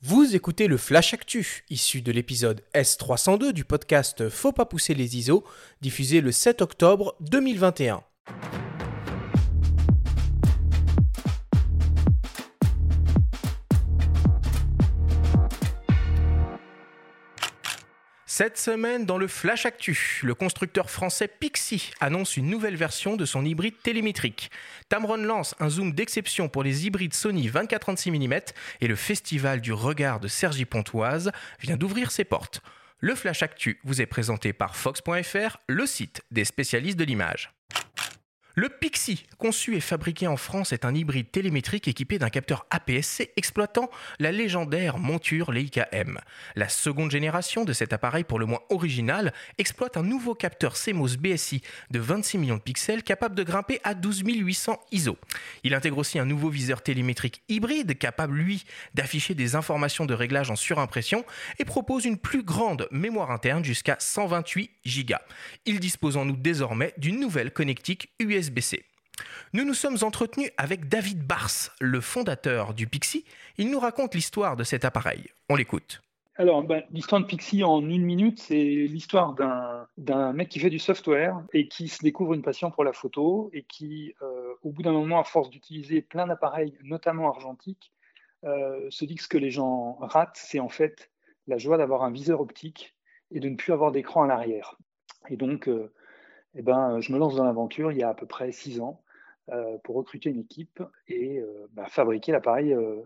Vous écoutez le Flash Actu, issu de l'épisode S302 du podcast Faut pas pousser les ISO, diffusé le 7 octobre 2021. Cette semaine, dans le Flash Actu, le constructeur français Pixie annonce une nouvelle version de son hybride télémétrique. Tamron lance un zoom d'exception pour les hybrides Sony 24-36 mm et le Festival du regard de Sergi Pontoise vient d'ouvrir ses portes. Le Flash Actu vous est présenté par Fox.fr, le site des spécialistes de l'image. Le Pixie, conçu et fabriqué en France, est un hybride télémétrique équipé d'un capteur APS-C exploitant la légendaire monture Leica M. La seconde génération de cet appareil, pour le moins original, exploite un nouveau capteur CMOS BSI de 26 millions de pixels capable de grimper à 12 800 ISO. Il intègre aussi un nouveau viseur télémétrique hybride capable, lui, d'afficher des informations de réglage en surimpression et propose une plus grande mémoire interne jusqu'à 128 Go. Il dispose en outre désormais d'une nouvelle connectique USB nous nous sommes entretenus avec David Bars, le fondateur du Pixie. Il nous raconte l'histoire de cet appareil. On l'écoute. Alors, ben, l'histoire de Pixie en une minute, c'est l'histoire d'un mec qui fait du software et qui se découvre une passion pour la photo et qui, euh, au bout d'un moment, à force d'utiliser plein d'appareils, notamment argentiques, euh, se dit que ce que les gens ratent, c'est en fait la joie d'avoir un viseur optique et de ne plus avoir d'écran à l'arrière. Et donc, euh, eh ben, je me lance dans l'aventure il y a à peu près six ans euh, pour recruter une équipe et euh, bah, fabriquer l'appareil euh,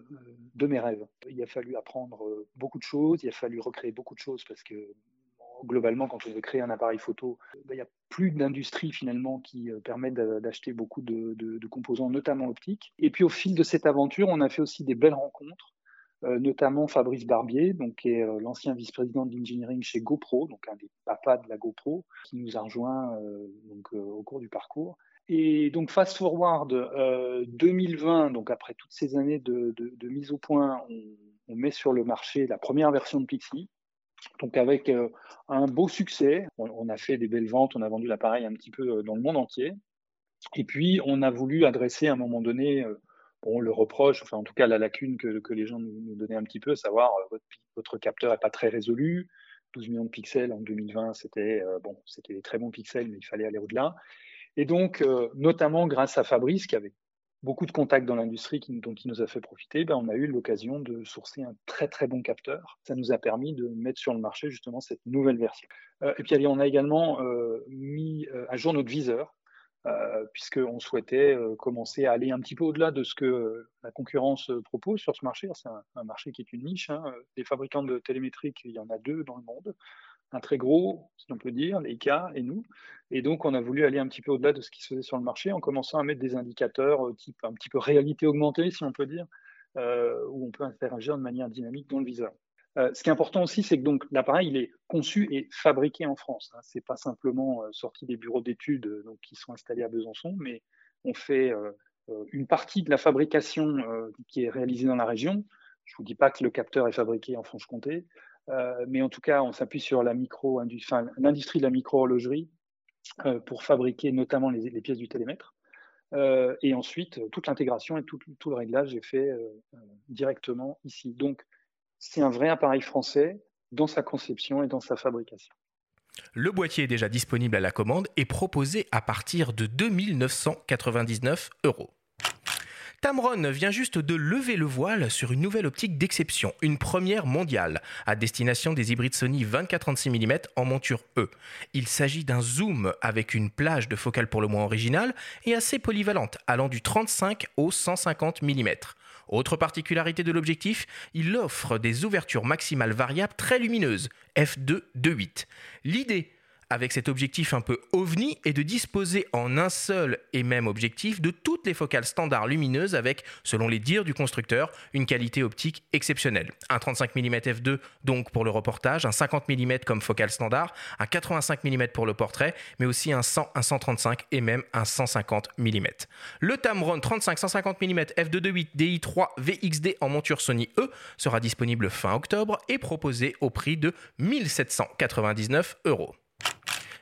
de mes rêves. Il a fallu apprendre beaucoup de choses, il a fallu recréer beaucoup de choses parce que globalement, quand on veut créer un appareil photo, bah, il n'y a plus d'industrie finalement qui permet d'acheter beaucoup de, composants, notamment optiques. Et puis au fil de cette aventure, on a fait aussi des belles rencontres, notamment Fabrice Barbier, donc, qui est l'ancien vice-président de l'engineering chez GoPro, donc un des papas de la GoPro, qui nous a rejoint donc, au cours du parcours. Et donc, fast forward 2020, euh, donc après toutes ces années de, mise au point, on, met sur le marché la première version de Pixie. Donc, avec euh, un beau succès, on, a fait des belles ventes, on a vendu l'appareil un petit peu euh, dans le monde entier. Et puis, on a voulu adresser à un moment donné bon, le reproche, enfin en tout cas la lacune que, les gens nous, donnaient un petit peu, à savoir votre, votre capteur n'est pas très résolu, 12 millions de pixels en 2020, c'était bon, c'était des très bons pixels, mais il fallait aller au-delà. Et donc, euh, notamment grâce à Fabrice, qui avait beaucoup de contacts dans l'industrie dont il nous a fait profiter, ben, on a eu l'occasion de sourcer un très très bon capteur. Ça nous a permis de mettre sur le marché justement cette nouvelle version. Euh, et puis on a également euh, mis à jour notre viseur, puisqu'on souhaitait commencer à aller un petit peu au-delà de ce que la concurrence propose sur ce marché. C'est un, marché qui est une niche. Hein. Des fabricants de télémétriques, il y en a deux dans le monde un très gros, si on peut dire, Leica et nous. Et donc, on a voulu aller un petit peu au-delà de ce qui se faisait sur le marché en commençant à mettre des indicateurs euh, type un petit peu réalité augmentée, si on peut dire, euh, où on peut interagir de manière dynamique dans le viseur. Euh, ce qui est important aussi, c'est que donc l'appareil il est conçu et fabriqué en France. Hein. C'est pas simplement sorti des bureaux d'études donc qui sont installés à Besançon, mais on fait une partie de la fabrication qui est réalisée dans la région. Je vous dis pas que le capteur est fabriqué en Franche-Comté, euh, mais en tout cas, on s'appuie sur la micro, l'industrie de la micro-horlogerie euh, pour fabriquer notamment les, pièces du télémètre. Euh, et ensuite, toute l'intégration et tout, tout, le réglage est fait directement ici. Donc, c'est un vrai appareil français dans sa conception et dans sa fabrication. Le boîtier est déjà disponible à la commande et proposé à partir de 2999 euros. Tamron vient juste de lever le voile sur une nouvelle optique d'exception, une première mondiale, à destination des hybrides Sony 24-36 mm en monture E. Il s'agit d'un zoom avec une plage de focale pour le moins originale et assez polyvalente, allant du 35 au 150 mm. Autre particularité de l'objectif, il offre des ouvertures maximales variables très lumineuses, f2 2.8. L'idée avec cet objectif un peu ovni et de disposer en un seul et même objectif de toutes les focales standards lumineuses avec, selon les dires du constructeur, une qualité optique exceptionnelle. Un 35 mm f2 donc pour le reportage, un 50 mm comme focale standard, un 85 mm pour le portrait, mais aussi un 100, un 135 et même un 150 mm. Le Tamron 35-150 mm f2.8 DI3 VXD en monture Sony E sera disponible fin octobre et proposé au prix de 1799 euros.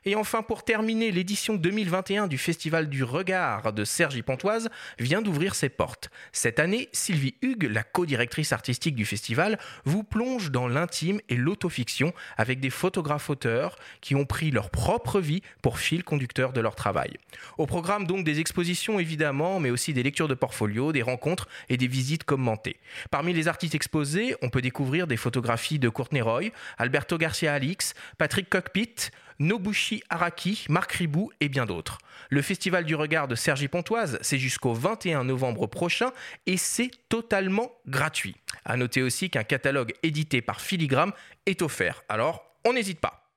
Et enfin, pour terminer, l'édition 2021 du Festival du Regard de Sergi Pontoise vient d'ouvrir ses portes. Cette année, Sylvie Hugues, la co-directrice artistique du festival, vous plonge dans l'intime et l'autofiction avec des photographes-auteurs qui ont pris leur propre vie pour fil conducteur de leur travail. Au programme donc des expositions évidemment, mais aussi des lectures de portfolio, des rencontres et des visites commentées. Parmi les artistes exposés, on peut découvrir des photographies de Courtney Roy, Alberto Garcia Alix, Patrick Cockpit, Nobushi Araki, Marc Ribou et bien d'autres. Le Festival du Regard de Sergi Pontoise, c'est jusqu'au 21 novembre prochain et c'est totalement gratuit. À noter aussi qu'un catalogue édité par Filigrane est offert. Alors, on n'hésite pas.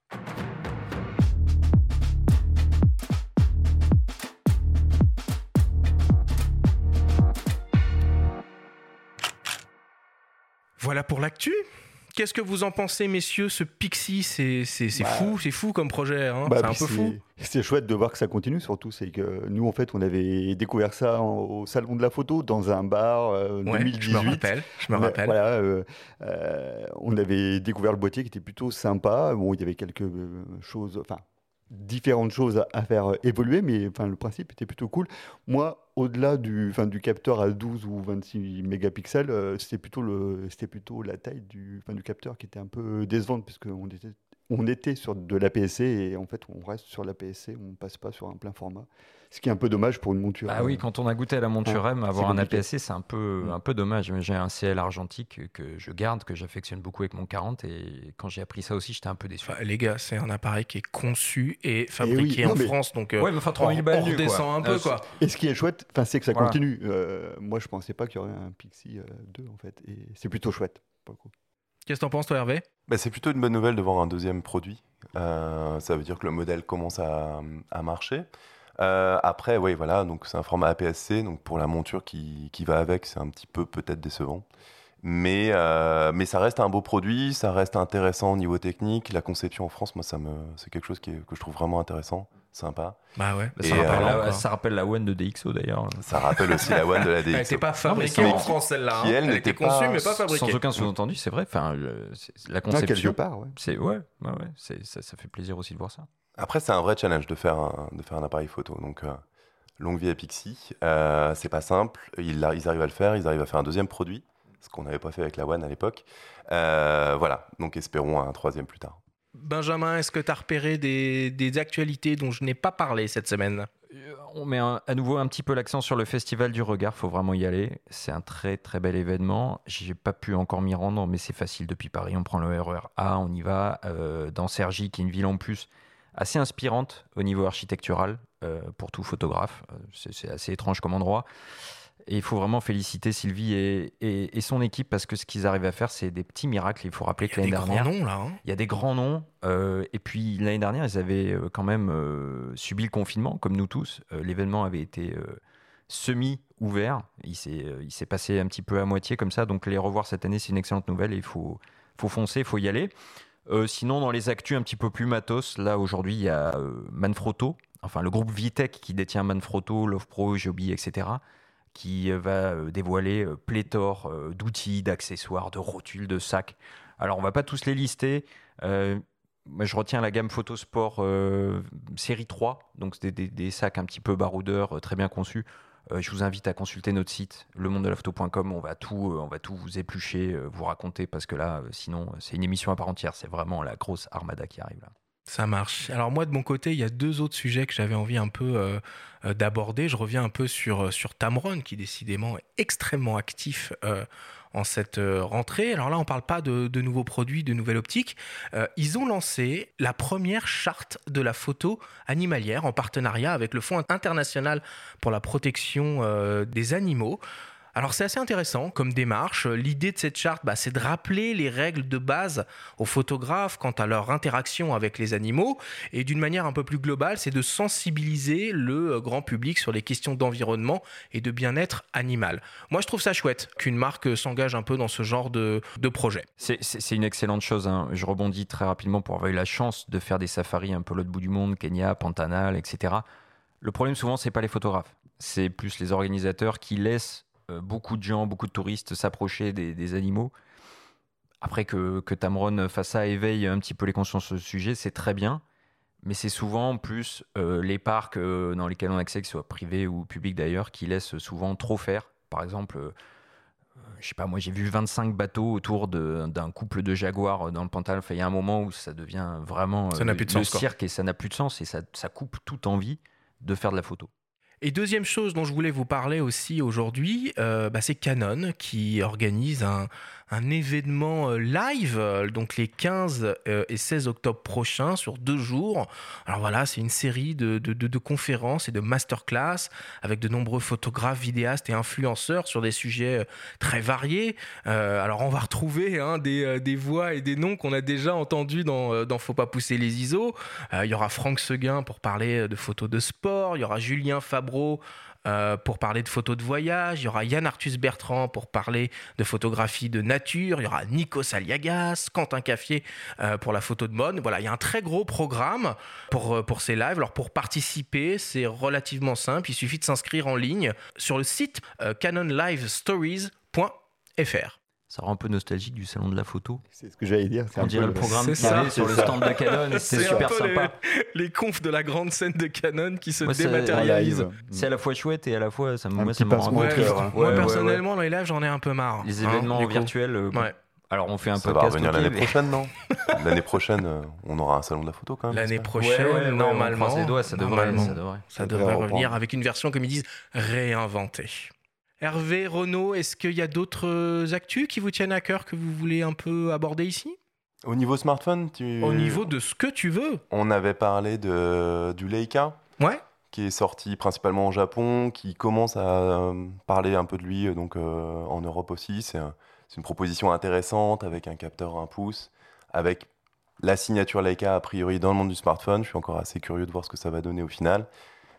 Voilà pour l'actu. Qu'est-ce que vous en pensez, messieurs Ce Pixie, c'est bah, fou, c'est fou comme projet. Hein. Bah, c'est un peu fou. C'est chouette de voir que ça continue, surtout. C'est que nous, en fait, on avait découvert ça au salon de la photo dans un bar euh, 2018. Je me rappelle. Je me rappelle. Voilà, euh, euh, on avait découvert le boîtier qui était plutôt sympa. Bon, il y avait quelque chose, enfin, différentes choses à, faire évoluer, mais enfin, le principe était plutôt cool. Moi, au-delà du, enfin, du capteur à 12 ou 26 mégapixels, euh, c'était plutôt, plutôt la taille du, enfin, du capteur qui était un peu décevante, puisqu'on était, on était sur de l'APS-C et en fait, on reste sur l'APS-C, on ne passe pas sur un plein format ce qui est un peu dommage pour une monture. Ah oui, quand on a goûté à la monture M, avoir un APS-C, c'est un peu, mm. un peu dommage. J'ai un CL argentique que je garde, que j'affectionne beaucoup avec mon 40, et quand j'ai appris ça aussi, j'étais un peu déçu. les gars, c'est un appareil qui est conçu et fabriqué en France, donc ouais, mais enfin, 3000 balles, on redescend un peu. quoi. Et ce qui est chouette, c'est que ça continue. Euh, moi, je pensais pas qu'il y aurait un Pixie 2, euh, en fait, et c'est plutôt chouette. Qu'est-ce que t'en penses, toi, Hervé? Bah, C'est plutôt une bonne nouvelle de voir un deuxième produit. Euh, ça veut dire que le modèle commence à, à marcher. Euh, après, oui, voilà, donc c'est un format APS-C, donc pour la monture qui, qui va avec, c'est un petit peu peut-être décevant. Mais, euh, mais ça reste un beau produit, ça reste intéressant au niveau technique. La conception en France, moi, ça me, c'est quelque chose qui que je trouve vraiment intéressant, sympa. Bah ouais. ça, rappelle la, ça, rappelle la, One de DxO d'ailleurs. Ça rappelle aussi la One de la DxO. Elle n'était pas fabriquée en France celle-là. Hein. Elle, n'était conçue mais pas fabriquée. Sans aucun sous-entendu, c'est vrai. Enfin, la conception. quelque part, ouais. C'est ouais, ouais, ouais ça, ça fait plaisir aussi de voir ça. Après, c'est un vrai challenge de faire un, de faire un appareil photo. Donc, euh, longue vie à Pixie. Euh, c'est pas simple. Ils, ils, arrivent à le faire. Ils arrivent à faire un deuxième produit, ce qu'on n'avait pas fait avec la One à l'époque. Euh, voilà. Donc, espérons un troisième plus tard. Benjamin, est-ce que tu as repéré des, des, actualités dont je n'ai pas parlé cette semaine? Euh, On met à nouveau un petit peu l'accent sur le Festival du Regard, faut vraiment y aller. C'est un très très bel événement. J'ai pas pu encore m'y rendre, mais c'est facile depuis Paris. On prend le RER e A, on y va. dans Sergi, qui est une ville en plus, assez inspirante au niveau architectural euh, pour tout photographe. Euh, c'est assez étrange comme endroit. Et il faut vraiment féliciter Sylvie et, et, son équipe parce que ce qu'ils arrivent à faire, c'est des petits miracles. Il faut rappeler que l'année dernière. Noms, là, hein. Il y a des grands noms. Euh, et puis l'année dernière, ils avaient quand même subi le confinement, comme nous tous. L'événement avait été semi-ouvert. Il s'est passé un petit peu à moitié comme ça. Donc les revoir cette année, c'est une excellente nouvelle il faut, faut foncer, il faut y aller. Euh, sinon, dans les actus un petit peu plus matos, là aujourd'hui, il y a euh, Manfrotto, enfin le groupe Vitech qui détient Manfrotto, Love Pro, Joby, etc., qui euh, va dévoiler pléthore d'outils, d'accessoires, de rotules, de sacs. Alors, on va pas tous les lister. Je retiens la gamme Photosport série 3, donc des, des, sacs un petit peu baroudeurs, très bien conçus. Euh, je vous invite à consulter notre site, lemondelafto.com. On va tout, euh, on va tout vous éplucher, euh, vous raconter, parce que là, sinon, c'est une émission à part entière. C'est vraiment la grosse armada qui arrive là. Ça marche. Alors moi, de mon côté, il y a deux autres sujets que j'avais envie un peu d'aborder. Je reviens un peu sur, sur Tamron, qui décidément est extrêmement actif en cette euh, rentrée. Alors là, on ne parle pas de, nouveaux produits, de nouvelles optiques. Euh, ils ont lancé la première charte de la photo animalière en partenariat avec le Fonds international pour la protection euh, des animaux. Alors c'est assez intéressant comme démarche. L'idée de cette charte, bah, c'est de rappeler les règles de base aux photographes quant à leur interaction avec les animaux. Et d'une manière un peu plus globale, c'est de sensibiliser le euh, grand public sur les questions d'environnement et de bien-être animal. Moi, je trouve ça chouette qu'une marque s'engage un peu dans ce genre de, projet. C'est une excellente chose. Hein. Je rebondis très rapidement pour avoir eu la chance de faire des safaris un peu l'autre bout du monde, Kenya, Pantanal, etc. Le problème souvent, c'est pas les photographes. C'est plus les organisateurs qui laissent euh, beaucoup de gens, beaucoup de touristes s'approcher des, animaux. Après que, que Tamron fasse ça, éveille un petit peu les consciences sur ce sujet, c'est très bien. Mais c'est souvent plus euh, les parcs euh, dans lesquels on a accès, que ce soit privés ou publics d'ailleurs, qui laissent souvent trop faire. Par exemple, euh, je sais pas, moi j'ai vu 25 bateaux autour d'un couple de jaguars dans le Pantal. Enfin, il y a un moment où ça devient vraiment Ça n'a plus de le sens, quoi. cirque et ça n'a plus de sens et ça, ça coupe toute envie de faire de la photo. Et deuxième chose dont je voulais vous parler aussi aujourd'hui, euh, bah, c'est Canon qui organise un, un événement euh, live, euh, donc les 15 euh, et 16 octobre prochains, sur deux jours. Alors voilà, c'est une série de, de- conférences et de masterclass avec de nombreux photographes, vidéastes et influenceurs sur des sujets très variés. Alors on va retrouver hein, des, des voix et des noms qu'on a déjà entendus dans, dans Faut pas pousser les ISO. Il y aura Franck Seguin pour parler de photos de sport. Il y aura Julien Fabreau euh, pour parler de photos de voyage. Il y aura Yann Arthus Bertrand pour parler de photographie de nature. Il y aura Nico Saliagas, Quentin Caffier euh, pour la photo de mode. Voilà, il y a un très gros programme pour, euh, pour ces lives. Alors pour participer, c'est relativement simple. Il suffit de s'inscrire en ligne sur le site canonlivestories.fr. Ça rend un peu nostalgique du salon de la photo. C'est ce que j'allais dire. c'est On dirait le programme avait ça. sur le ça. stand de Canon et c'était C'est super un peu les- sympa. Les confs de la grande scène de Canon qui se Moi, dématérialisent. C'est à la fois chouette et à la fois ça, moi, ça me rend triste. hein. Moi, Ouais, ouais, ouais. personnellement, dans les lives, j'en ai un peu marre. Les hein, événements virtuels. euh. Alors on fait un Ça va podcast. revenir ok, l'année mais- prochaine, non L'année prochaine, euh, on aura un salon de la photo quand même. L'année prochaine, Ouais, ouais, ouais, on normalement. croise les doigts, ça devrait, ça ça Ça revenir avec une version, comme ils disent, réinventée. Hervé, Renaud, est-ce qu'il y a d'autres actus qui vous tiennent à cœur que vous voulez un peu aborder ici? Au niveau smartphone, tu... Au niveau de ce que tu veux. on avait parlé de, du Leica. Ouais qui est sorti principalement au Japon, qui commence à euh, parler un peu de lui euh, donc, euh, en Europe aussi. C'est un- c'est une proposition intéressante avec un capteur 1 pouce, avec la signature Leica a priori dans le monde du smartphone. Je suis encore assez curieux de voir ce que ça va donner au final.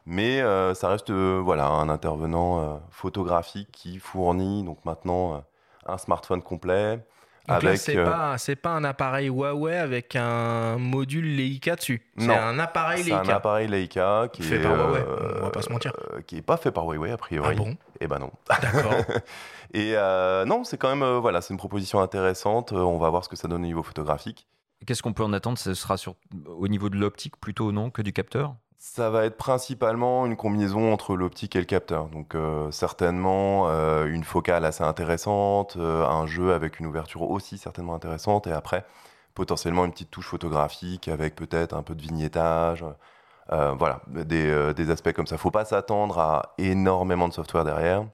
Mais euh, ça reste euh, voilà, un intervenant euh, photographique qui fournit donc maintenant euh, un smartphone complet. Donc avec, c'est euh, pas, c'est pas un appareil Huawei avec un module Leica dessus. C'est un appareil c'est un Leica. appareil Leica qui Fait est par Huawei, euh, on va pas se mentir. euh, qui est pas fait par Huawei a priori. Ah bon Eh ben non. D'accord. Et euh, non, c'est quand même euh, voilà, c'est une proposition intéressante. On va voir ce que ça donne au niveau photographique. Qu'est-ce qu'on peut en attendre? Ce sera sur, au niveau de l'optique plutôt, non? Que du capteur? Ça va être principalement une combinaison entre l'optique et le capteur. Donc euh, certainement euh, une focale assez intéressante, euh, un jeu avec une ouverture aussi certainement intéressante, et après potentiellement une petite touche photographique avec peut-être un peu de vignettage. Voilà, des, des aspects comme ça. Faut pas s'attendre à énormément de software derrière.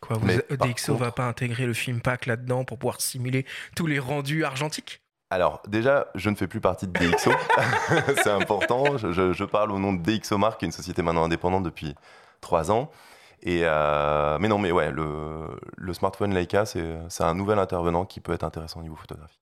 Quoi, vous, DxO va contre- pas intégrer le film pack là-dedans pour pouvoir simuler tous les rendus argentiques? Alors, déjà, je ne fais plus partie de DxO. c'est important. Je, je- parle au nom de DxOMark, qui est une société maintenant indépendante depuis trois ans. Et euh, mais non, mais ouais, le, le smartphone Leica, c'est un nouvel intervenant qui peut être intéressant au niveau photographique.